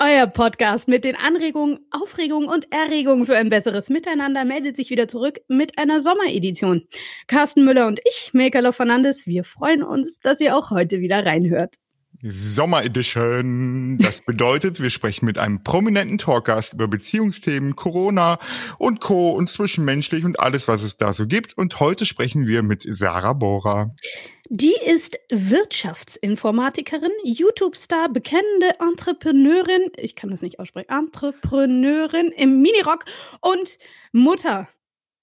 Euer Podcast mit den Anregungen, Aufregungen und Erregungen für ein besseres Miteinander meldet sich wieder zurück mit einer Sommeredition. Carsten Müller und ich, Mekalo Fernandes, wir freuen uns, dass ihr auch heute wieder reinhört. Sommeredition. Das bedeutet, wir sprechen mit einem prominenten Talkgast über Beziehungsthemen, Corona und Co. und zwischenmenschlich und alles, was es da so gibt. Und heute sprechen wir mit Sarah Bohrer. Die ist Wirtschaftsinformatikerin, YouTube-Star, bekennende Entrepreneurin, ich kann das nicht aussprechen, Entrepreneurin im Minirock und Mutter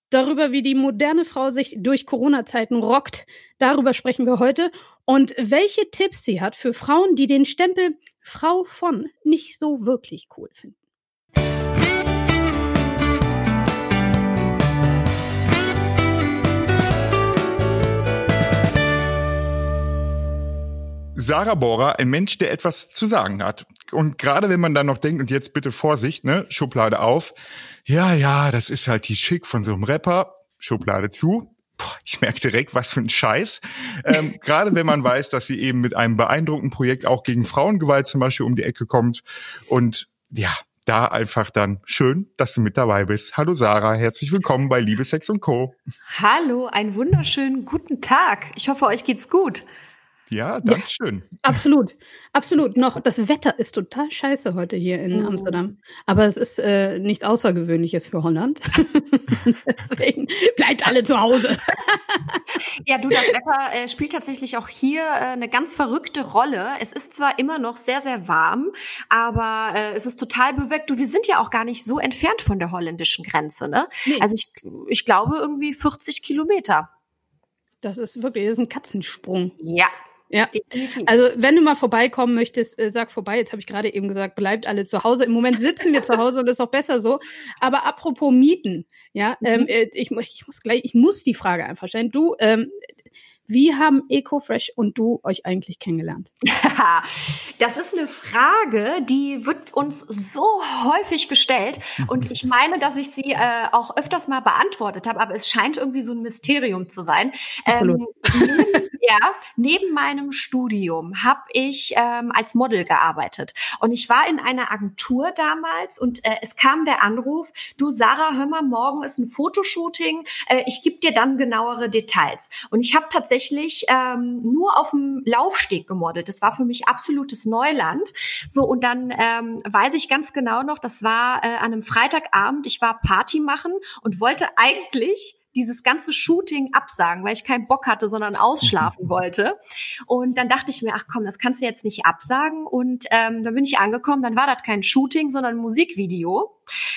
darüber, wie die moderne Frau sich durch Corona-Zeiten rockt. Darüber sprechen wir heute. Und welche Tipps sie hat für Frauen, die den Stempel Frau von nicht so wirklich cool finden. Sarah Bohrer, ein Mensch, der etwas zu sagen hat. Und gerade wenn man dann noch denkt, und jetzt bitte Vorsicht, ne, Schublade auf, ja, ja, das ist halt die Schick von so einem Rapper, Schublade zu. Boah, ich merke direkt, was für ein Scheiß. Ähm, gerade wenn man weiß, dass sie eben mit einem beeindruckenden Projekt auch gegen Frauengewalt zum Beispiel um die Ecke kommt. Und ja, da einfach dann schön, dass du mit dabei bist. Hallo Sarah, herzlich willkommen bei Liebe, Sex und Co. Hallo, einen wunderschönen guten Tag. Ich hoffe, euch geht's gut. Ja, danke schön. Ja, absolut, absolut. Noch das Wetter ist total scheiße heute hier in oh. Amsterdam, aber es ist äh, nichts Außergewöhnliches für Holland. Deswegen bleibt alle zu Hause. ja, du, das Wetter äh, spielt tatsächlich auch hier äh, eine ganz verrückte Rolle. Es ist zwar immer noch sehr, sehr warm, aber äh, es ist total bewölkt. Du, wir sind ja auch gar nicht so entfernt von der holländischen Grenze, ne? Nee. Also ich, ich glaube irgendwie 40 Kilometer. Das ist wirklich, das ist ein Katzensprung. Ja, ja, definitiv. Also wenn du mal vorbeikommen möchtest, äh, sag vorbei. Jetzt habe ich gerade eben gesagt, bleibt alle zu Hause. Im Moment sitzen wir zu Hause und das ist auch besser so. Aber apropos Mieten, ja, mhm. ähm, äh, ich, ich muss gleich, ich muss die Frage einfach stellen. Du, ähm, wie haben EcoFresh und du euch eigentlich kennengelernt? das ist eine Frage, die wird uns so häufig gestellt und ich meine, dass ich sie äh, auch öfters mal beantwortet habe, aber es scheint irgendwie so ein Mysterium zu sein. Ähm, neben, ja, neben meinem Studium habe ich ähm, als Model gearbeitet und ich war in einer Agentur damals und äh, es kam der Anruf, du Sarah, hör mal, morgen ist ein Fotoshooting, äh, ich gebe dir dann genauere Details. Und ich habe tatsächlich tatsächlich ähm, nur auf dem Laufsteg gemodelt. Das war für mich absolutes Neuland. So, und dann ähm, weiß ich ganz genau noch, das war äh, an einem Freitagabend, ich war Party machen und wollte eigentlich dieses ganze Shooting absagen, weil ich keinen Bock hatte, sondern ausschlafen wollte. Und dann dachte ich mir, ach komm, das kannst du jetzt nicht absagen. Und ähm, dann bin ich angekommen, dann war das kein Shooting, sondern ein Musikvideo.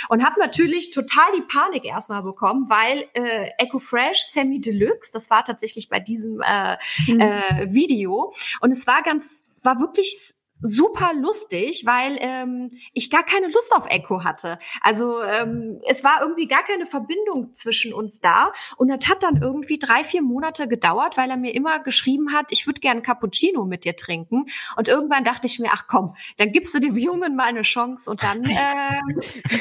Und habe natürlich total die Panik erstmal bekommen, weil äh, Echo Fresh Semi Deluxe, das war tatsächlich bei diesem äh, mhm. äh, Video. Und es war ganz, war wirklich super lustig, weil ähm, ich gar keine Lust auf Echo hatte. Also ähm, es war irgendwie gar keine Verbindung zwischen uns da und das hat dann irgendwie drei, vier Monate gedauert, weil er mir immer geschrieben hat, ich würde gerne Cappuccino mit dir trinken. Und irgendwann dachte ich mir, ach komm, dann gibst du dem Jungen mal eine Chance und dann äh,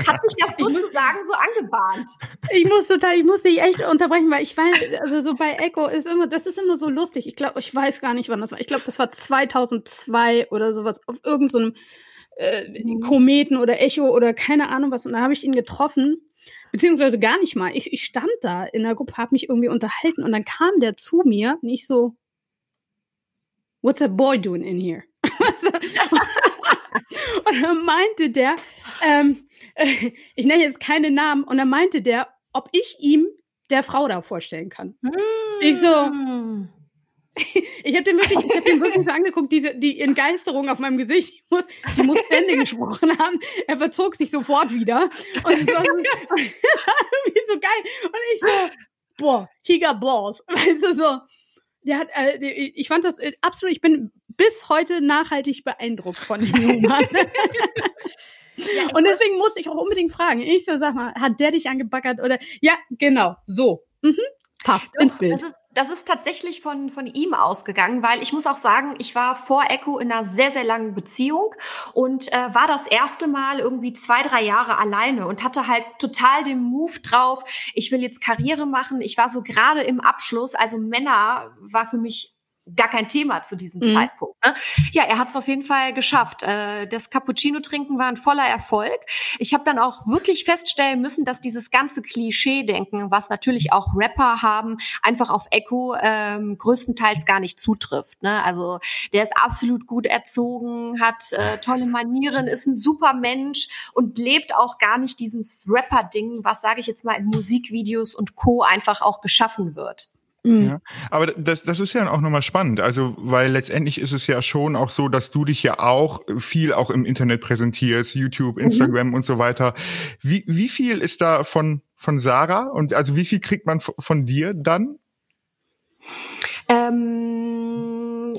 hat mich das sozusagen so angebahnt. Ich muss total, ich muss dich echt unterbrechen, weil ich weiß, also so bei Echo ist immer, das ist immer so lustig. Ich glaube, ich weiß gar nicht, wann das war. Ich glaube, das war 2002 oder so sowas, auf irgendeinem so äh. Kometen oder Echo oder keine Ahnung was. Und da habe ich ihn getroffen, beziehungsweise gar nicht mal. Ich, ich stand da in der Gruppe, habe mich irgendwie unterhalten und dann kam der zu mir, nicht so, What's a boy doing in here? und dann meinte der, ähm, ich nenne jetzt keine Namen, und dann meinte der, ob ich ihm der Frau da vorstellen kann. Mm. Ich so, hm ich habe den wirklich, ich hab den wirklich so angeguckt, die, die Entgeisterung auf meinem Gesicht, die muss, die muss Bände gesprochen haben. Er verzog sich sofort wieder. Und es war so, so geil. Und ich so, boah, he got balls. Weißt du, so. Der hat, äh, ich fand das äh, absolut, ich bin bis heute nachhaltig beeindruckt von dem jungen. Ja, und deswegen musste ich auch unbedingt fragen. Ich so, sag mal, hat der dich angebackert oder? Ja, genau, so. Mhm. Passt ins Bild. Das ist, das ist tatsächlich von, von ihm ausgegangen, weil ich muss auch sagen, ich war vor Echo in einer sehr, sehr langen Beziehung und äh, war das erste Mal irgendwie zwei, drei Jahre alleine und hatte halt total den Move drauf, ich will jetzt Karriere machen. Ich war so gerade im Abschluss, also Männer war für mich gar kein Thema zu diesem mhm. Zeitpunkt. Ne? Ja, er hat es auf jeden Fall geschafft. Äh, das Cappuccino trinken war ein voller Erfolg. Ich habe dann auch wirklich feststellen müssen, dass dieses ganze Klischee-Denken, was natürlich auch Rapper haben, einfach auf Echo ähm, größtenteils gar nicht zutrifft. Ne? Also der ist absolut gut erzogen, hat äh, tolle Manieren, ist ein super Mensch und lebt auch gar nicht dieses Rapper-Ding, was sage ich jetzt mal in Musikvideos und Co. einfach auch geschaffen wird. Mhm. Ja, aber das, das ist ja auch nochmal spannend. Also, weil letztendlich ist es ja schon auch so, dass du dich ja auch viel auch im Internet präsentierst, YouTube, mhm. Instagram mhm. und so weiter. Wie, wie viel ist da von, von Sarah und also wie viel kriegt man von dir dann? Ähm,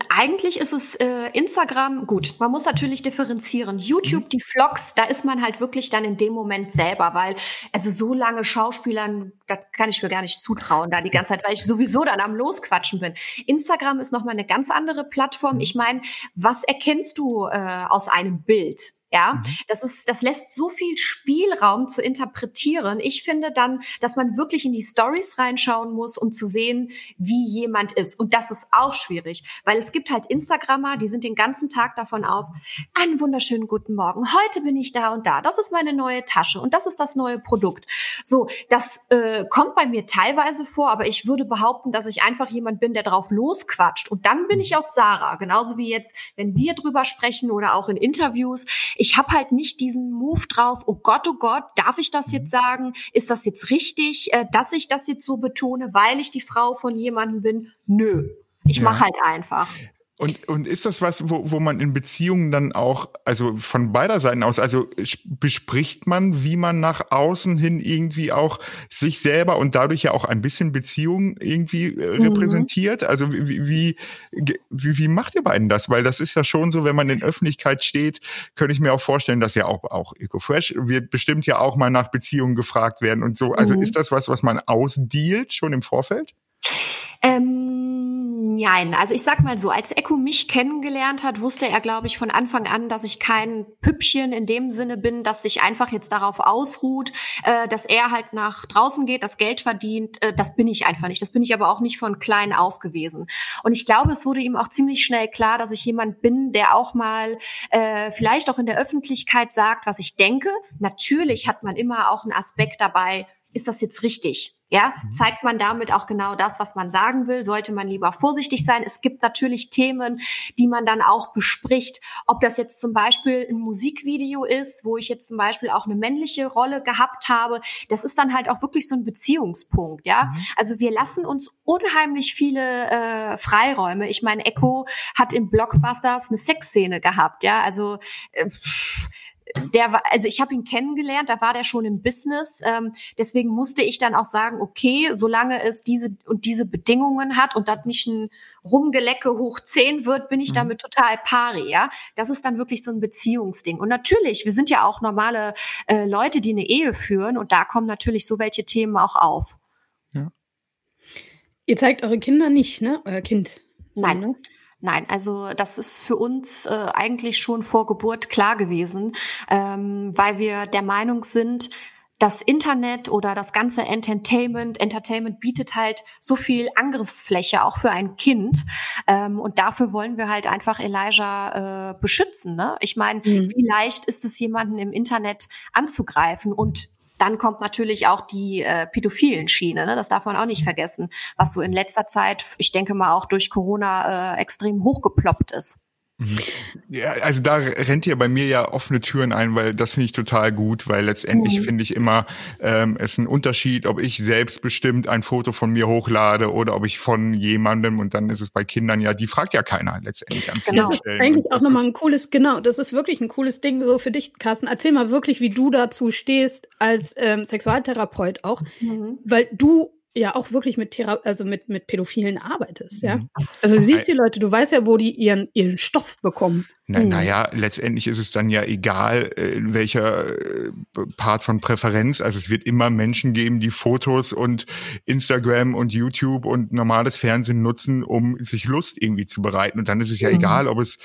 eigentlich ist es äh, Instagram gut. Man muss natürlich differenzieren. YouTube, mhm. die Vlogs, da ist man halt wirklich dann in dem Moment selber, weil also so lange Schauspielern, das kann ich mir gar nicht zutrauen, da die ganze Zeit, weil ich sowieso dann am losquatschen bin. Instagram ist noch mal eine ganz andere Plattform. Mhm. Ich meine, was erkennst du äh, aus einem Bild? Ja, mhm. das ist, das lässt so viel Spielraum zu interpretieren. Ich finde dann, dass man wirklich in die Stories reinschauen muss, um zu sehen, wie jemand ist. Und das ist auch schwierig, weil es gibt halt Instagrammer, die sind den ganzen Tag davon aus, einen wunderschönen guten Morgen. Heute bin ich da und da. Das ist meine neue Tasche und das ist das neue Produkt. So, das äh, kommt bei mir teilweise vor, aber ich würde behaupten, dass ich einfach jemand bin, der drauf losquatscht. Und dann bin ich auch Sarah, genauso wie jetzt, wenn wir drüber sprechen oder auch in Interviews ich habe halt nicht diesen Move drauf, oh Gott, oh Gott, darf ich das jetzt mhm. sagen? Ist das jetzt richtig, äh, dass ich das jetzt so betone, weil ich die Frau von jemandem bin? Nö. Ich ja. mache halt einfach. Und, und ist das was, wo, wo man in Beziehungen dann auch, also von beider Seiten aus, also bespricht man, wie man nach außen hin irgendwie auch sich selber und dadurch ja auch ein bisschen Beziehung irgendwie äh, mhm. repräsentiert? Also wie, wie, wie, wie macht ihr beiden das? Weil das ist ja schon so, wenn man in Öffentlichkeit steht, könnte ich mir auch vorstellen, dass ja auch, auch EcoFresh wird bestimmt ja auch mal nach Beziehungen gefragt werden und so. Also mhm. ist das was, was man ausdealt schon im Vorfeld? Ähm, nein, also ich sag mal so, als Echo mich kennengelernt hat, wusste er, glaube ich, von Anfang an, dass ich kein Püppchen in dem Sinne bin, dass sich einfach jetzt darauf ausruht, äh, dass er halt nach draußen geht, das Geld verdient. Äh, das bin ich einfach nicht. Das bin ich aber auch nicht von klein auf gewesen. Und ich glaube, es wurde ihm auch ziemlich schnell klar, dass ich jemand bin, der auch mal äh, vielleicht auch in der Öffentlichkeit sagt, was ich denke. Natürlich hat man immer auch einen Aspekt dabei, ist das jetzt richtig? Ja, mhm. zeigt man damit auch genau das, was man sagen will? Sollte man lieber vorsichtig sein? Es gibt natürlich Themen, die man dann auch bespricht. Ob das jetzt zum Beispiel ein Musikvideo ist, wo ich jetzt zum Beispiel auch eine männliche Rolle gehabt habe, das ist dann halt auch wirklich so ein Beziehungspunkt. Ja, mhm. also wir lassen uns unheimlich viele äh, Freiräume. Ich meine, Echo hat im Blockbusters eine Sexszene gehabt. Ja, also äh, der war, also ich habe ihn kennengelernt, da war der schon im Business. Ähm, deswegen musste ich dann auch sagen, okay, solange es diese und diese Bedingungen hat und das nicht ein Rumgelecke hoch zehn wird, bin ich mhm. damit total pari, ja. Das ist dann wirklich so ein Beziehungsding. Und natürlich, wir sind ja auch normale äh, Leute, die eine Ehe führen und da kommen natürlich so welche Themen auch auf. Ja. Ihr zeigt eure Kinder nicht, ne? Euer Kind. So, Nein. Ne? Nein, also das ist für uns äh, eigentlich schon vor Geburt klar gewesen, ähm, weil wir der Meinung sind, das Internet oder das ganze Entertainment, Entertainment bietet halt so viel Angriffsfläche auch für ein Kind. Ähm, und dafür wollen wir halt einfach Elijah äh, beschützen. Ne? Ich meine, mhm. wie leicht ist es, jemanden im Internet anzugreifen? Und dann kommt natürlich auch die äh, pädophilen Schiene, ne? das darf man auch nicht vergessen, was so in letzter Zeit, ich denke mal auch durch Corona äh, extrem hochgeploppt ist. Mhm. Ja, also da rennt ihr bei mir ja offene Türen ein, weil das finde ich total gut, weil letztendlich mhm. finde ich immer, ähm, es ist ein Unterschied, ob ich selbstbestimmt ein Foto von mir hochlade oder ob ich von jemandem und dann ist es bei Kindern ja, die fragt ja keiner letztendlich an genau. Das ist eigentlich auch nochmal ein cooles, genau, das ist wirklich ein cooles Ding so für dich, Carsten. Erzähl mal wirklich, wie du dazu stehst als ähm, Sexualtherapeut auch, mhm. weil du ja auch wirklich mit Thera also mit, mit Pädophilen arbeitest, ja. Mhm. Also du siehst die Leute, du weißt ja, wo die ihren, ihren Stoff bekommen. Na, mhm. Naja, letztendlich ist es dann ja egal, äh, in welcher äh, Part von Präferenz. Also es wird immer Menschen geben, die Fotos und Instagram und YouTube und normales Fernsehen nutzen, um sich Lust irgendwie zu bereiten. Und dann ist es ja mhm. egal, ob es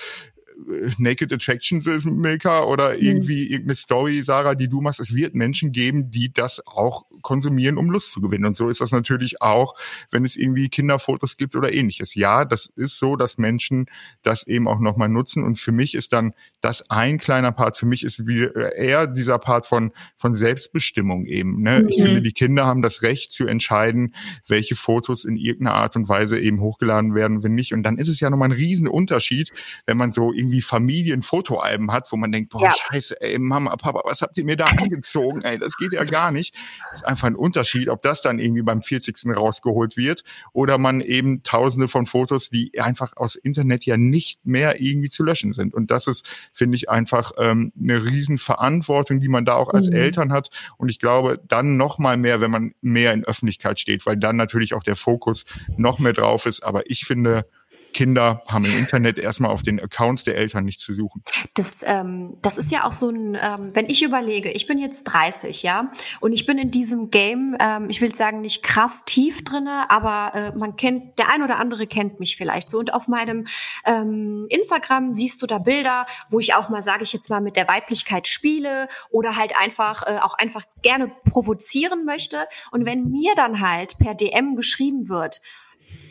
Naked Attraction Maker oder mhm. irgendwie mhm. irgendeine Story, Sarah, die du machst. Es wird Menschen geben, die das auch konsumieren, um Lust zu gewinnen. Und so ist das natürlich auch, wenn es irgendwie Kinderfotos gibt oder ähnliches. Ja, das ist so, dass Menschen das eben auch nochmal nutzen. Und für mich ist dann das ein kleiner Part. Für mich ist wie eher dieser Part von, von Selbstbestimmung eben. Ne? Mhm. Ich finde, die Kinder haben das Recht zu entscheiden, welche Fotos in irgendeiner Art und Weise eben hochgeladen werden, wenn nicht. Und dann ist es ja nochmal ein Riesenunterschied, wenn man so irgendwie Familienfotoalben hat, wo man denkt, boah, ja. scheiße, ey, Mama, Papa, was habt ihr mir da angezogen? Ey, das geht ja gar nicht. Das ist einfach ein Unterschied, ob das dann irgendwie beim 40. rausgeholt wird oder man eben tausende von Fotos, die einfach aus Internet ja nicht mehr irgendwie zu löschen sind. Und das ist, finde ich, einfach ähm, eine Riesenverantwortung, die man da auch als mhm. Eltern hat. Und ich glaube, dann noch mal mehr, wenn man mehr in Öffentlichkeit steht, weil dann natürlich auch der Fokus noch mehr drauf ist. Aber ich finde, Kinder haben im Internet erstmal auf den Accounts der Eltern nicht zu suchen. Das, ähm, das ist ja auch so ein, ähm, wenn ich überlege, ich bin jetzt 30, ja, und ich bin in diesem Game, ähm, ich will sagen, nicht krass tief drinne, aber äh, man kennt, der ein oder andere kennt mich vielleicht so. Und auf meinem ähm, Instagram siehst du da Bilder, wo ich auch mal, sage ich jetzt mal, mit der Weiblichkeit spiele oder halt einfach äh, auch einfach gerne provozieren möchte. Und wenn mir dann halt per DM geschrieben wird,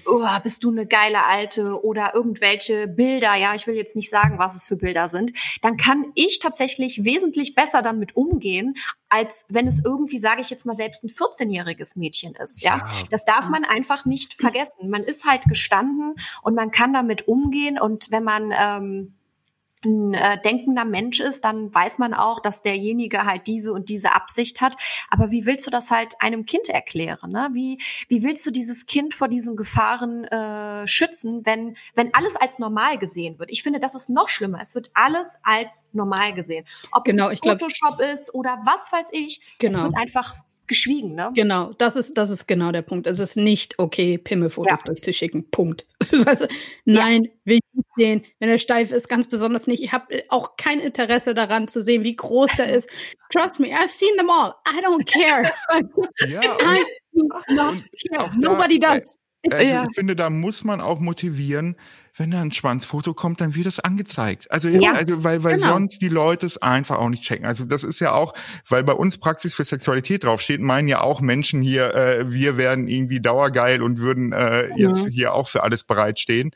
oh, bist du eine geile Alte oder irgendwelche Bilder, ja, ich will jetzt nicht sagen, was es für Bilder sind, dann kann ich tatsächlich wesentlich besser damit umgehen, als wenn es irgendwie, sage ich jetzt mal, selbst ein 14-jähriges Mädchen ist. Ja? ja, das darf man einfach nicht vergessen. Man ist halt gestanden und man kann damit umgehen und wenn man ähm, ein äh, denkender Mensch ist, dann weiß man auch, dass derjenige halt diese und diese Absicht hat. Aber wie willst du das halt einem Kind erklären? Ne? Wie, wie willst du dieses Kind vor diesen Gefahren äh, schützen, wenn, wenn alles als normal gesehen wird? Ich finde, das ist noch schlimmer. Es wird alles als normal gesehen. Ob genau, es Photoshop glaub, ist oder was weiß ich, genau. es wird einfach geschwiegen, ne? Genau, das ist, das ist genau der Punkt. Es ist nicht okay, Pimmelfotos ja. durchzuschicken. Punkt. also, nein, ja. will ich nicht sehen. Wenn er steif ist, ganz besonders nicht. Ich habe auch kein Interesse daran zu sehen, wie groß der ist. Trust me, I've seen them all. I don't care. ja, I do not care. Nobody does. Also ja. ich finde, da muss man auch motivieren, wenn da ein Schwanzfoto kommt, dann wird es angezeigt. Also, ja, also weil, weil genau. sonst die Leute es einfach auch nicht checken. Also das ist ja auch, weil bei uns Praxis für Sexualität draufsteht, meinen ja auch Menschen hier, äh, wir werden irgendwie dauergeil und würden äh, jetzt mhm. hier auch für alles bereitstehen.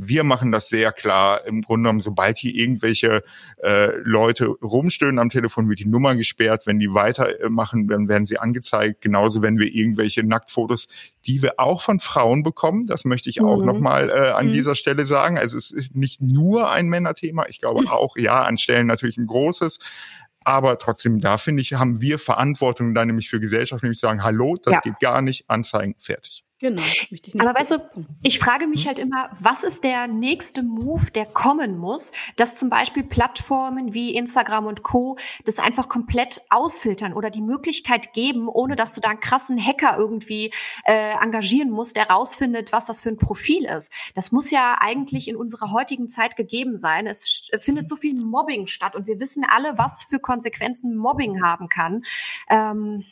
Wir machen das sehr klar. Im Grunde genommen, sobald hier irgendwelche äh, Leute rumstöhnen am Telefon, wird die Nummer gesperrt. Wenn die weitermachen, dann werden sie angezeigt. Genauso, wenn wir irgendwelche Nacktfotos, die wir auch von Frauen bekommen, das möchte ich auch mhm. nochmal äh, an mhm. dieser Stelle sagen. Also es ist nicht nur ein Männerthema. Ich glaube mhm. auch, ja, an Stellen natürlich ein großes. Aber trotzdem, da finde ich, haben wir Verantwortung dann nämlich für Gesellschaft, nämlich sagen, hallo, das ja. geht gar nicht, anzeigen, fertig. Genau. Aber weißt du, ich frage mich halt immer, was ist der nächste Move, der kommen muss, dass zum Beispiel Plattformen wie Instagram und Co. das einfach komplett ausfiltern oder die Möglichkeit geben, ohne dass du da einen krassen Hacker irgendwie äh, engagieren musst, der rausfindet, was das für ein Profil ist. Das muss ja eigentlich in unserer heutigen Zeit gegeben sein. Es findet so viel Mobbing statt und wir wissen alle, was für Konsequenzen Mobbing haben kann. Ähm,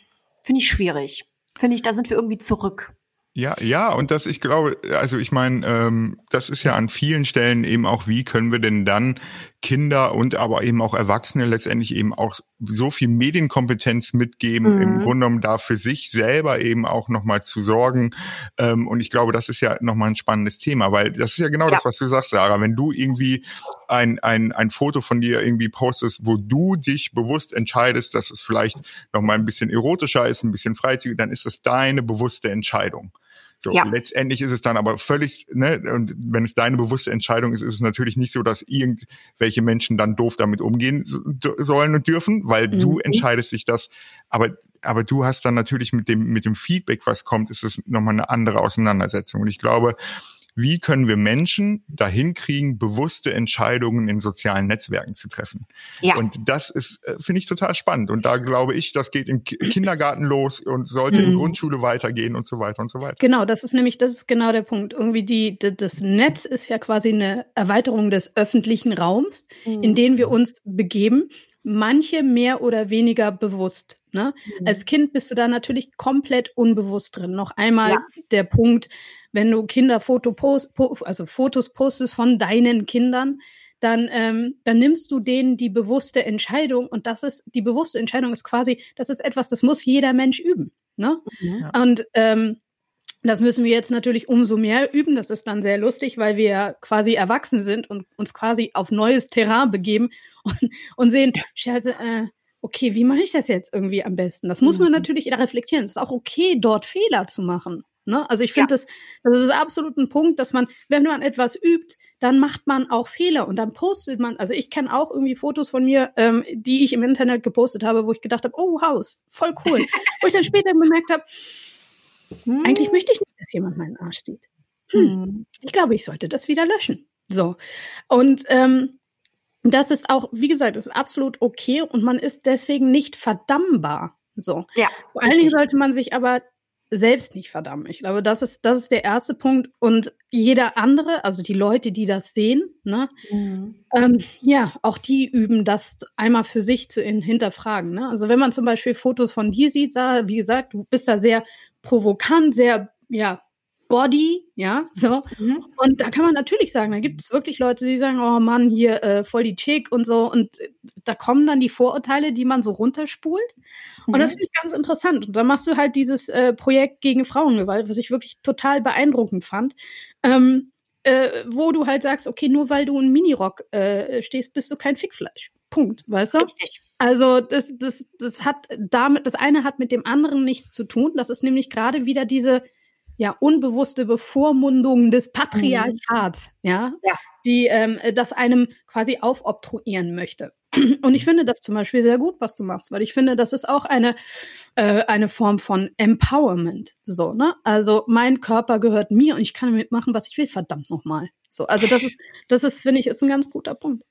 Finde ich schwierig. Finde ich, da sind wir irgendwie zurück. Ja, ja, und das, ich glaube, also ich meine, ähm, das ist ja an vielen Stellen eben auch, wie können wir denn dann Kinder und aber eben auch Erwachsene letztendlich eben auch so viel Medienkompetenz mitgeben, mhm. im Grunde genommen da für sich selber eben auch nochmal zu sorgen. Ähm, und ich glaube, das ist ja nochmal ein spannendes Thema, weil das ist ja genau ja. das, was du sagst, Sarah. Wenn du irgendwie ein, ein, ein Foto von dir irgendwie postest, wo du dich bewusst entscheidest, dass es vielleicht nochmal ein bisschen erotischer ist, ein bisschen freizügiger, dann ist das deine bewusste Entscheidung. So, ja. letztendlich ist es dann aber völlig, ne, und wenn es deine bewusste Entscheidung ist, ist es natürlich nicht so, dass irgendwelche Menschen dann doof damit umgehen sollen und dürfen, weil mhm. du entscheidest sich das. Aber, aber du hast dann natürlich mit dem, mit dem Feedback, was kommt, ist es nochmal eine andere Auseinandersetzung. Und ich glaube, wie können wir Menschen dahin kriegen, bewusste Entscheidungen in sozialen Netzwerken zu treffen. Ja. Und das ist, äh, finde ich, total spannend. Und da glaube ich, das geht im Kindergarten los und sollte mhm. in Grundschule weitergehen und so weiter und so weiter. Genau, das ist nämlich, das ist genau der Punkt. Irgendwie die, das Netz ist ja quasi eine Erweiterung des öffentlichen Raums, mhm. in den wir uns begeben manche mehr oder weniger bewusst. Ne? Mhm. Als Kind bist du da natürlich komplett unbewusst drin. Noch einmal ja. der Punkt, wenn du Kinderfoto post, also Fotos postest von deinen Kindern, dann, ähm, dann nimmst du denen die bewusste Entscheidung und das ist, die bewusste Entscheidung ist quasi, das ist etwas, das muss jeder Mensch üben. Ne? Mhm. Und ähm, das müssen wir jetzt natürlich umso mehr üben. Das ist dann sehr lustig, weil wir quasi erwachsen sind und uns quasi auf neues Terrain begeben und, und sehen, scheiße, äh, okay, wie mache ich das jetzt irgendwie am besten? Das muss man mhm. natürlich reflektieren. Es ist auch okay, dort Fehler zu machen. Ne? Also ich finde, ja. das, das ist absolut ein Punkt, dass man, wenn man etwas übt, dann macht man auch Fehler und dann postet man, also ich kenne auch irgendwie Fotos von mir, ähm, die ich im Internet gepostet habe, wo ich gedacht habe, oh, Haus, voll cool. wo ich dann später bemerkt habe, hm. eigentlich möchte ich nicht, dass jemand meinen Arsch sieht. Hm. hm. Ich glaube, ich sollte das wieder löschen. So. Und ähm, das ist auch, wie gesagt, ist absolut okay und man ist deswegen nicht verdammbar. So. Ja, Vor allen Dingen sollte man sich aber selbst nicht verdammen. Ich glaube, das ist, das ist der erste Punkt. Und jeder andere, also die Leute, die das sehen, ne, mhm. ähm, ja, auch die üben das einmal für sich zu hinterfragen. Ne? Also wenn man zum Beispiel Fotos von dir sieht, sah, wie gesagt, du bist da sehr provokant, sehr, ja, Body, ja, so. Mhm. Und da kann man natürlich sagen, da gibt es wirklich Leute, die sagen, oh Mann, hier äh, voll die Chick und so. Und da kommen dann die Vorurteile, die man so runterspult. Mhm. Und das mhm. finde ich ganz interessant. Und dann machst du halt dieses äh, Projekt gegen Frauengewalt, was ich wirklich total beeindruckend fand. Ähm, äh, wo du halt sagst, okay, nur weil du in Minirock äh, stehst, bist du kein Fickfleisch. Punkt, weißt du? Richtig. Also das, das, das hat damit, das eine hat mit dem anderen nichts zu tun. Das ist nämlich gerade wieder diese ja unbewusste Bevormundung des Patriarchats, mhm. ja, ja, die ähm, das einem quasi aufobtruieren möchte. Und ich finde das zum Beispiel sehr gut, was du machst, weil ich finde, das ist auch eine, äh, eine Form von Empowerment. So, ne? Also mein Körper gehört mir und ich kann damit machen, was ich will, verdammt nochmal. So, also das ist, das ist, finde ich, ist ein ganz guter Punkt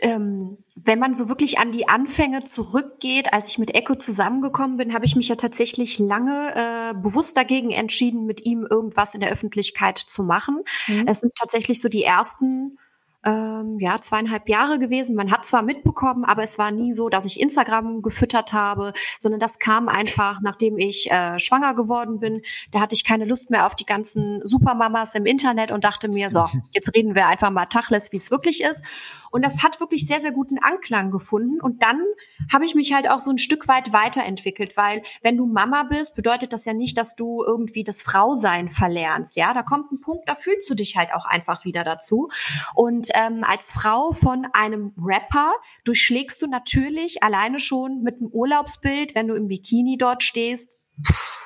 ähm, wenn man so wirklich an die Anfänge zurückgeht, als ich mit Echo zusammengekommen bin, habe ich mich ja tatsächlich lange äh, bewusst dagegen entschieden, mit ihm irgendwas in der Öffentlichkeit zu machen. Mhm. Es sind tatsächlich so die ersten ähm, ja, zweieinhalb Jahre gewesen. Man hat zwar mitbekommen, aber es war nie so, dass ich Instagram gefüttert habe, sondern das kam einfach, nachdem ich äh, schwanger geworden bin. Da hatte ich keine Lust mehr auf die ganzen Supermamas im Internet und dachte mir, so, jetzt reden wir einfach mal Tachles, wie es wirklich ist. Und das hat wirklich sehr, sehr guten Anklang gefunden. Und dann habe ich mich halt auch so ein Stück weit weiterentwickelt, weil wenn du Mama bist, bedeutet das ja nicht, dass du irgendwie das Frausein verlernst. Ja, da kommt ein Punkt, da fühlst du dich halt auch einfach wieder dazu. Und ähm, als Frau von einem Rapper durchschlägst du natürlich alleine schon mit einem Urlaubsbild, wenn du im Bikini dort stehst. Pff,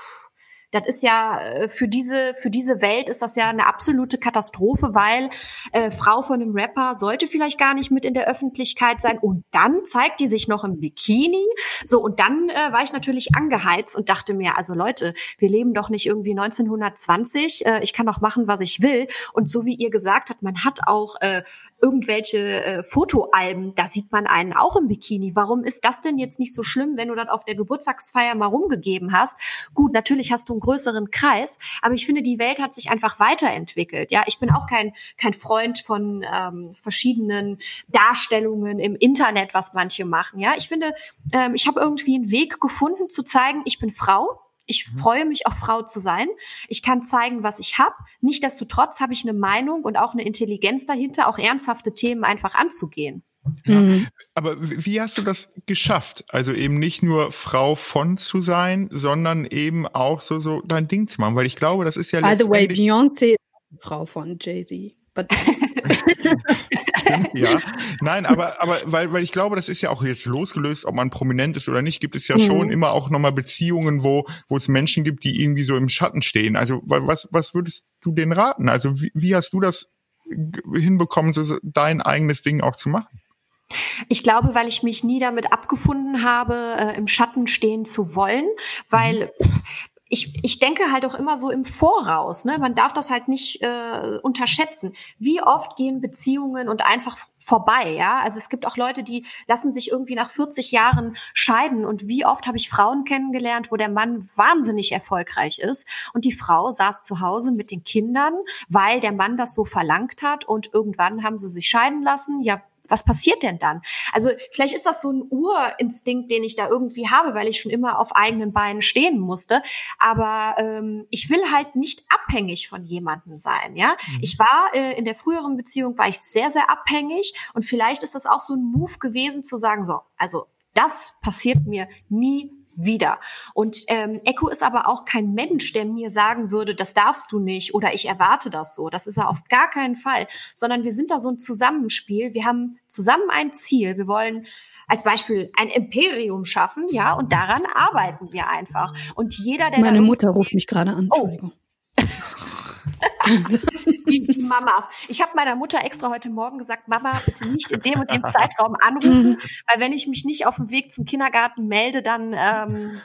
das ist ja äh, für diese für diese Welt ist das ja eine absolute Katastrophe, weil äh, Frau von einem Rapper sollte vielleicht gar nicht mit in der Öffentlichkeit sein und dann zeigt die sich noch im Bikini. So und dann äh, war ich natürlich angeheizt und dachte mir, also Leute, wir leben doch nicht irgendwie 1920. Äh, ich kann doch machen, was ich will. Und so wie ihr gesagt habt, man hat auch äh, irgendwelche äh, Fotoalben, da sieht man einen auch im Bikini. Warum ist das denn jetzt nicht so schlimm, wenn du das auf der Geburtstagsfeier mal rumgegeben hast? Gut, natürlich hast du einen größeren Kreis, aber ich finde, die Welt hat sich einfach weiterentwickelt. Ja, ich bin auch kein kein Freund von ähm, verschiedenen Darstellungen im Internet, was manche machen. Ja, ich finde, ähm, ich habe irgendwie einen Weg gefunden zu zeigen, ich bin Frau ich mhm. freue mich, auch Frau zu sein. Ich kann zeigen, was ich habe. Nichtsdestotrotz habe ich eine Meinung und auch eine Intelligenz dahinter, auch ernsthafte Themen einfach anzugehen. Ja. Mhm. Aber wie hast du das geschafft? Also eben nicht nur Frau von zu sein, sondern eben auch so, so dein Ding zu machen, weil ich glaube, das ist ja By the way, Beyoncé ist Frau von Jay-Z. ja. Nein, aber, aber weil, weil ich glaube, das ist ja auch jetzt losgelöst, ob man prominent ist oder nicht, gibt es ja mhm. schon immer auch nochmal Beziehungen, wo, wo es Menschen gibt, die irgendwie so im Schatten stehen. Also was, was würdest du denen raten? Also wie, wie hast du das hinbekommen, so dein eigenes Ding auch zu machen? Ich glaube, weil ich mich nie damit abgefunden habe, äh, im Schatten stehen zu wollen, weil mhm ich, ich denke halt auch immer so im Voraus. Ne? Man darf das halt nicht äh, unterschätzen. Wie oft gehen Beziehungen und einfach vorbei, ja? Also es gibt auch Leute, die lassen sich irgendwie nach 40 Jahren scheiden und wie oft habe ich Frauen kennengelernt, wo der Mann wahnsinnig erfolgreich ist und die Frau saß zu Hause mit den Kindern, weil der Mann das so verlangt hat und irgendwann haben sie sich scheiden lassen. Ja, was passiert denn dann? Also vielleicht ist das so ein Urinstinkt, den ich da irgendwie habe, weil ich schon immer auf eigenen Beinen stehen musste. Aber ähm, ich will halt nicht abhängig von jemandem sein. Ja, mhm. ich war äh, in der früheren Beziehung war ich sehr sehr abhängig und vielleicht ist das auch so ein Move gewesen zu sagen so, also das passiert mir nie wieder. Und ähm, Echo ist aber auch kein Mensch, der mir sagen würde, das darfst du nicht oder ich erwarte das so. Das ist er auf gar keinen Fall, sondern wir sind da so ein Zusammenspiel. Wir haben zusammen ein Ziel. Wir wollen als Beispiel ein Imperium schaffen, ja, und daran arbeiten wir einfach. Und jeder, der meine Mutter ruft mich gerade an. Oh. Entschuldigung. Oh. Die, die Mamas. Ich habe meiner Mutter extra heute Morgen gesagt, Mama, bitte nicht in dem und dem Zeitraum anrufen, mhm. weil wenn ich mich nicht auf dem Weg zum Kindergarten melde, dann ähm,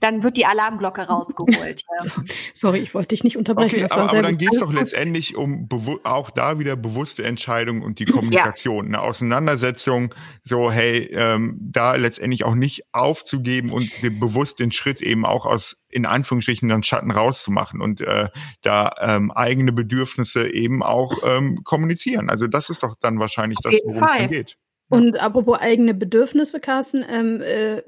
dann wird die Alarmglocke rausgeholt. Ja. Sorry, ich wollte dich nicht unterbrechen. Okay, aber, aber dann geht es doch letztendlich um auch da wieder bewusste Entscheidungen und die Kommunikation, ja. eine Auseinandersetzung, so hey, ähm, da letztendlich auch nicht aufzugeben und bewusst den Schritt eben auch aus in Anführungsstrichen dann Schatten rauszumachen und äh, da ähm, eigene Bedürfnisse eben auch ähm, kommunizieren. Also das ist doch dann wahrscheinlich Auf das, worum es dann geht. Und apropos eigene Bedürfnisse, Carsten, ähm, äh,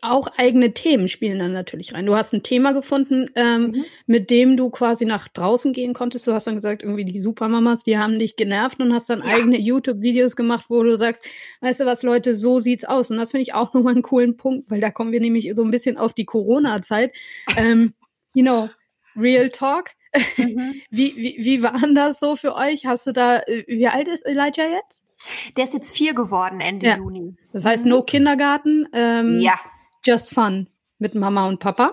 auch eigene Themen spielen dann natürlich rein. Du hast ein Thema gefunden, ähm, mhm. mit dem du quasi nach draußen gehen konntest. Du hast dann gesagt, irgendwie die Supermamas, die haben dich genervt und hast dann ja. eigene YouTube-Videos gemacht, wo du sagst, weißt du was, Leute, so sieht's aus. Und das finde ich auch nochmal einen coolen Punkt, weil da kommen wir nämlich so ein bisschen auf die Corona-Zeit. Ähm, you know, Real Talk. Mhm. Wie, wie, wie war das so für euch? Hast du da, äh, wie alt ist Elijah jetzt? Der ist jetzt vier geworden, Ende ja. Juni. Das heißt, no Kindergarten. Ähm, ja. Just Fun mit Mama und Papa.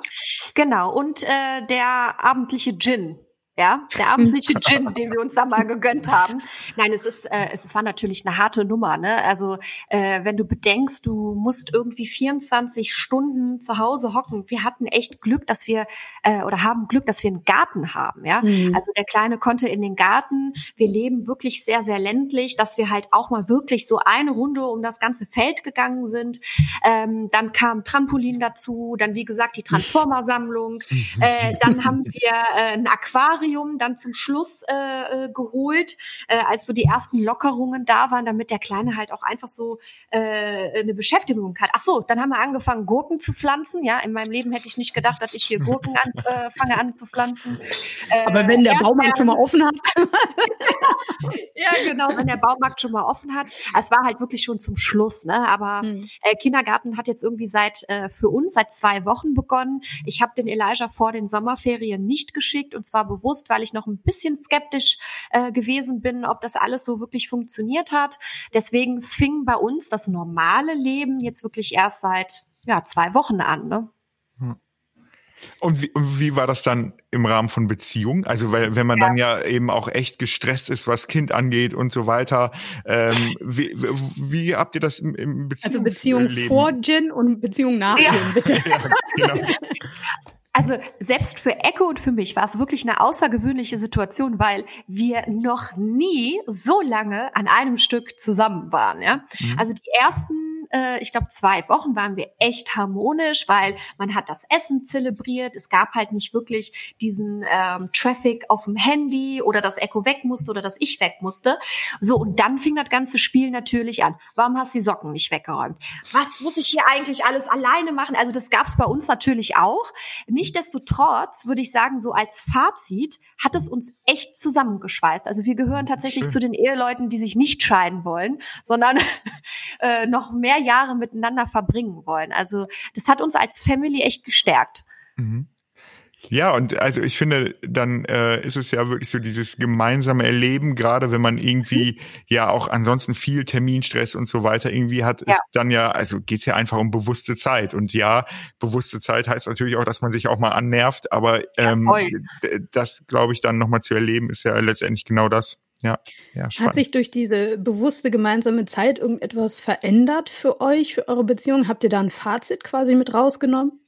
Genau. Und äh, der abendliche Gin ja, der abendliche Gin, den wir uns da mal gegönnt haben. Nein, es ist, äh, es war natürlich eine harte Nummer, ne? Also äh, wenn du bedenkst, du musst irgendwie 24 Stunden zu Hause hocken. Wir hatten echt Glück, dass wir äh, oder haben Glück, dass wir einen Garten haben, ja. Mhm. Also der Kleine konnte in den Garten. Wir leben wirklich sehr, sehr ländlich, dass wir halt auch mal wirklich so eine Runde um das ganze Feld gegangen sind. Ähm, dann kam Trampolin dazu, dann wie gesagt die Transformersammlung. äh, dann haben wir äh, ein Aquarium Aquarium dann zum Schluss äh, äh, geholt, äh, als so die ersten Lockerungen da waren, damit der Kleine halt auch einfach so äh, eine Beschäftigung hat. Ach so, dann haben wir angefangen, Gurken zu pflanzen. Ja, in meinem Leben hätte ich nicht gedacht, dass ich hier Gurken an, äh, fange an zu pflanzen. Äh, Aber wenn der Baumarkt schon mal offen hat. ja, genau, wenn der Baumarkt schon mal offen hat. Es war halt wirklich schon zum Schluss, ne? Aber hm. äh, Kindergarten hat jetzt irgendwie seit äh, für uns seit zwei Wochen begonnen. Ich habe den Elijah vor den Sommerferien nicht geschickt und zwar bewusst bewusst, weil ich noch ein bisschen skeptisch äh, gewesen bin, ob das alles so wirklich funktioniert hat. Deswegen fing bei uns das normale Leben jetzt wirklich erst seit ja, zwei Wochen an. Ne? Hm. Und wie, wie war das dann im Rahmen von Beziehung? Also weil, wenn man ja. dann ja eben auch echt gestresst ist, was Kind angeht und so weiter. Ähm, wie, wie habt ihr das im, im Beziehungsleben? Also Beziehung vor Gin und Beziehung nach ja. Gin, bitte. Ja, genau. Also selbst für Echo und für mich war es wirklich eine außergewöhnliche Situation, weil wir noch nie so lange an einem Stück zusammen waren. Ja? Mhm. Also die ersten äh, ich glaube, zwei Wochen waren wir echt harmonisch, weil man hat das Essen zelebriert. Es gab halt nicht wirklich diesen ähm, Traffic auf dem Handy oder das Echo weg musste oder das ich weg musste. So, und dann fing das ganze Spiel natürlich an. Warum hast du die Socken nicht weggeräumt? Was muss ich hier eigentlich alles alleine machen? Also das gab es bei uns natürlich auch. Nichtsdestotrotz würde ich sagen, so als Fazit hat es uns echt zusammengeschweißt. Also wir gehören tatsächlich Schön. zu den Eheleuten, die sich nicht scheiden wollen, sondern äh, noch mehr Jahre miteinander verbringen wollen. Also das hat uns als Family echt gestärkt. Mhm. Ja, und also ich finde, dann äh, ist es ja wirklich so dieses gemeinsame Erleben, gerade wenn man irgendwie mhm. ja auch ansonsten viel Terminstress und so weiter irgendwie hat, ja. ist dann ja, also geht's ja einfach um bewusste Zeit. Und ja, bewusste Zeit heißt natürlich auch, dass man sich auch mal annervt, aber ähm, ja, das, glaube ich, dann nochmal zu erleben, ist ja letztendlich genau das. Ja, ja spannend. Hat sich durch diese bewusste gemeinsame Zeit irgendetwas verändert für euch, für eure Beziehung? Habt ihr da ein Fazit quasi mit rausgenommen?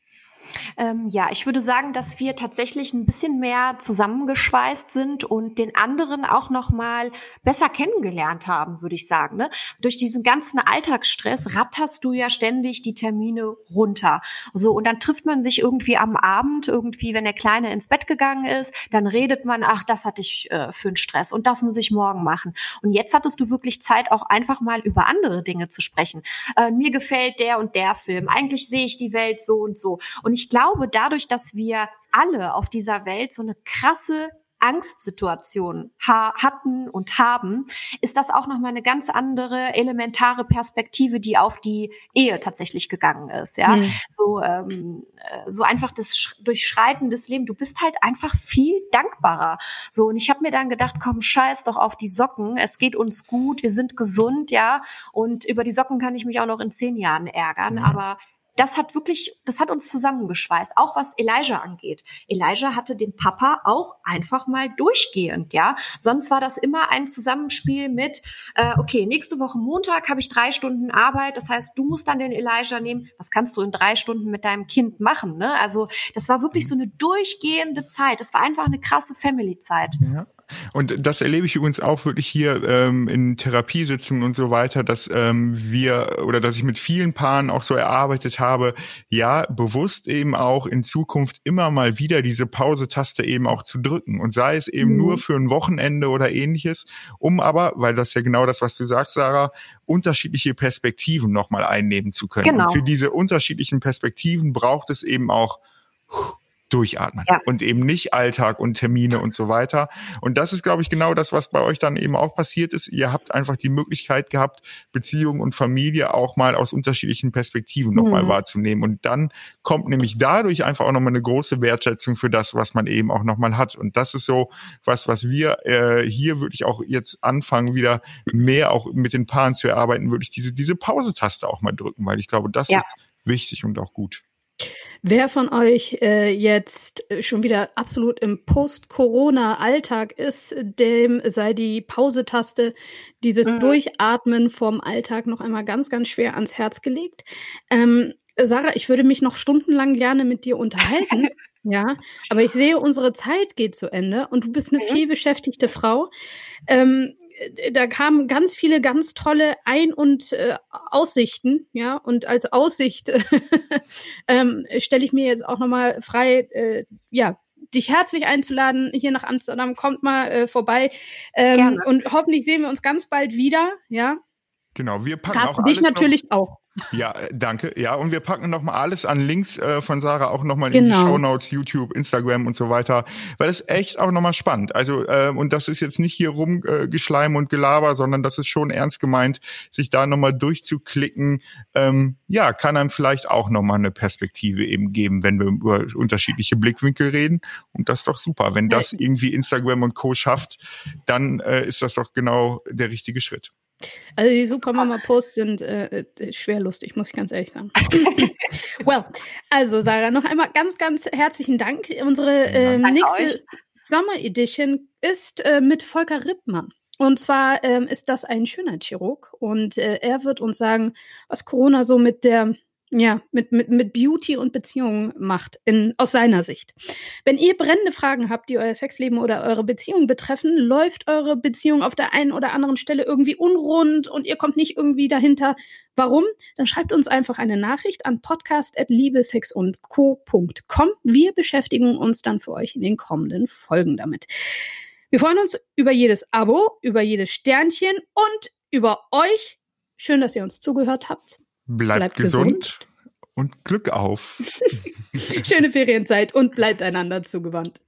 Ähm, ja, ich würde sagen, dass wir tatsächlich ein bisschen mehr zusammengeschweißt sind und den anderen auch noch mal besser kennengelernt haben, würde ich sagen. Ne? Durch diesen ganzen Alltagsstress ratterst du ja ständig die Termine runter. So und dann trifft man sich irgendwie am Abend, irgendwie, wenn der Kleine ins Bett gegangen ist, dann redet man, ach, das hatte ich äh, für einen Stress und das muss ich morgen machen. Und jetzt hattest du wirklich Zeit, auch einfach mal über andere Dinge zu sprechen. Äh, mir gefällt der und der Film. Eigentlich sehe ich die Welt so und so. Und ich glaube, dadurch, dass wir alle auf dieser Welt so eine krasse Angstsituation ha hatten und haben, ist das auch nochmal eine ganz andere elementare Perspektive, die auf die Ehe tatsächlich gegangen ist. Ja, mhm. so ähm, äh, so einfach das Durchschreiten des Lebens. Du bist halt einfach viel dankbarer. So und ich habe mir dann gedacht, komm, scheiß doch auf die Socken. Es geht uns gut, wir sind gesund, ja. Und über die Socken kann ich mich auch noch in zehn Jahren ärgern, mhm. aber das hat wirklich, das hat uns zusammengeschweißt, auch was Elijah angeht. Elijah hatte den Papa auch einfach mal durchgehend, ja. Sonst war das immer ein Zusammenspiel mit, äh, okay, nächste Woche Montag habe ich drei Stunden Arbeit, das heißt, du musst dann den Elijah nehmen. Was kannst du in drei Stunden mit deinem Kind machen, ne? Also das war wirklich so eine durchgehende Zeit. Das war einfach eine krasse Family-Zeit. Ja. Und das erlebe ich übrigens auch wirklich hier ähm, in Therapiesitzungen und so weiter, dass ähm, wir oder dass ich mit vielen Paaren auch so erarbeitet habe, ja, bewusst eben auch in Zukunft immer mal wieder diese Pause-Taste eben auch zu drücken. Und sei es eben mhm. nur für ein Wochenende oder ähnliches, um aber, weil das ja genau das, was du sagst, Sarah, unterschiedliche Perspektiven nochmal einnehmen zu können. Genau. Und für diese unterschiedlichen Perspektiven braucht es eben auch durchatmen ja. und eben nicht Alltag und Termine und so weiter. Und das ist, glaube ich, genau das, was bei euch dann eben auch passiert ist. Ihr habt einfach die Möglichkeit gehabt, Beziehung und Familie auch mal aus unterschiedlichen Perspektiven nochmal mhm. wahrzunehmen. Und dann kommt nämlich dadurch einfach auch nochmal eine große Wertschätzung für das, was man eben auch nochmal hat. Und das ist so was, was wir äh, hier wirklich auch jetzt anfangen, wieder mehr auch mit den Paaren zu erarbeiten, wirklich diese, diese Pause-Taste auch mal drücken, weil ich glaube, das ja. ist wichtig und auch gut. Wer von euch äh, jetzt schon wieder absolut im Post-Corona-Alltag ist, dem sei die Pause-Taste, dieses mhm. Durchatmen vom Alltag noch einmal ganz, ganz schwer ans Herz gelegt. Ähm, Sarah, ich würde mich noch stundenlang gerne mit dir unterhalten. ja, aber ich sehe, unsere Zeit geht zu Ende und du bist eine mhm. vielbeschäftigte Frau. Ähm, äh, da kamen ganz viele ganz tolle Ein- und äh, Aussichten, ja, und als Aussicht ähm, stelle ich mir jetzt auch nochmal frei, äh, ja, dich herzlich einzuladen hier nach Amsterdam. Kommt mal äh, vorbei ähm, und hoffentlich sehen wir uns ganz bald wieder, ja. Genau, wir packen Carsten, auch alles dich natürlich noch, auch. Ja, äh, danke. Ja, und wir packen noch mal alles an Links äh, von Sarah auch noch mal genau. in die genau. Show Notes, YouTube, Instagram und so weiter, weil es echt auch noch mal spannend. Also äh, und das ist jetzt nicht hier rumgeschleim äh, und Gelaber, sondern das ist schon ernst gemeint, sich da noch mal durchzuklicken. Ähm, ja, kann einem vielleicht auch noch mal eine Perspektive eben geben, wenn wir über unterschiedliche Blickwinkel reden. Und das ist doch super. Wenn das irgendwie Instagram und Co schafft, dann äh, ist das doch genau der richtige Schritt. Also die Supermama-Posts sind äh, äh, schwer lustig, muss ich ganz ehrlich sagen. well, also Sarah, noch einmal ganz, ganz herzlichen Dank. Unsere äh, nächste euch. Summer Edition ist äh, mit Volker Rippmann. Und zwar ähm, ist das ein Schönheitschirurg und äh, er wird uns sagen, was Corona so mit der ja, mit, mit, mit Beauty und Beziehungen macht, in, aus seiner Sicht. Wenn ihr brennende Fragen habt, die euer Sexleben oder eure Beziehung betreffen, läuft eure Beziehung auf der einen oder anderen Stelle irgendwie unrund und ihr kommt nicht irgendwie dahinter, warum, dann schreibt uns einfach eine Nachricht an podcast.liebesexundco.com. Wir beschäftigen uns dann für euch in den kommenden Folgen damit. Wir freuen uns über jedes Abo, über jedes Sternchen und über euch. Schön, dass ihr uns zugehört habt. Bleibt, bleibt gesund, gesund und Glück auf. Schöne Ferienzeit und bleibt einander zugewandt.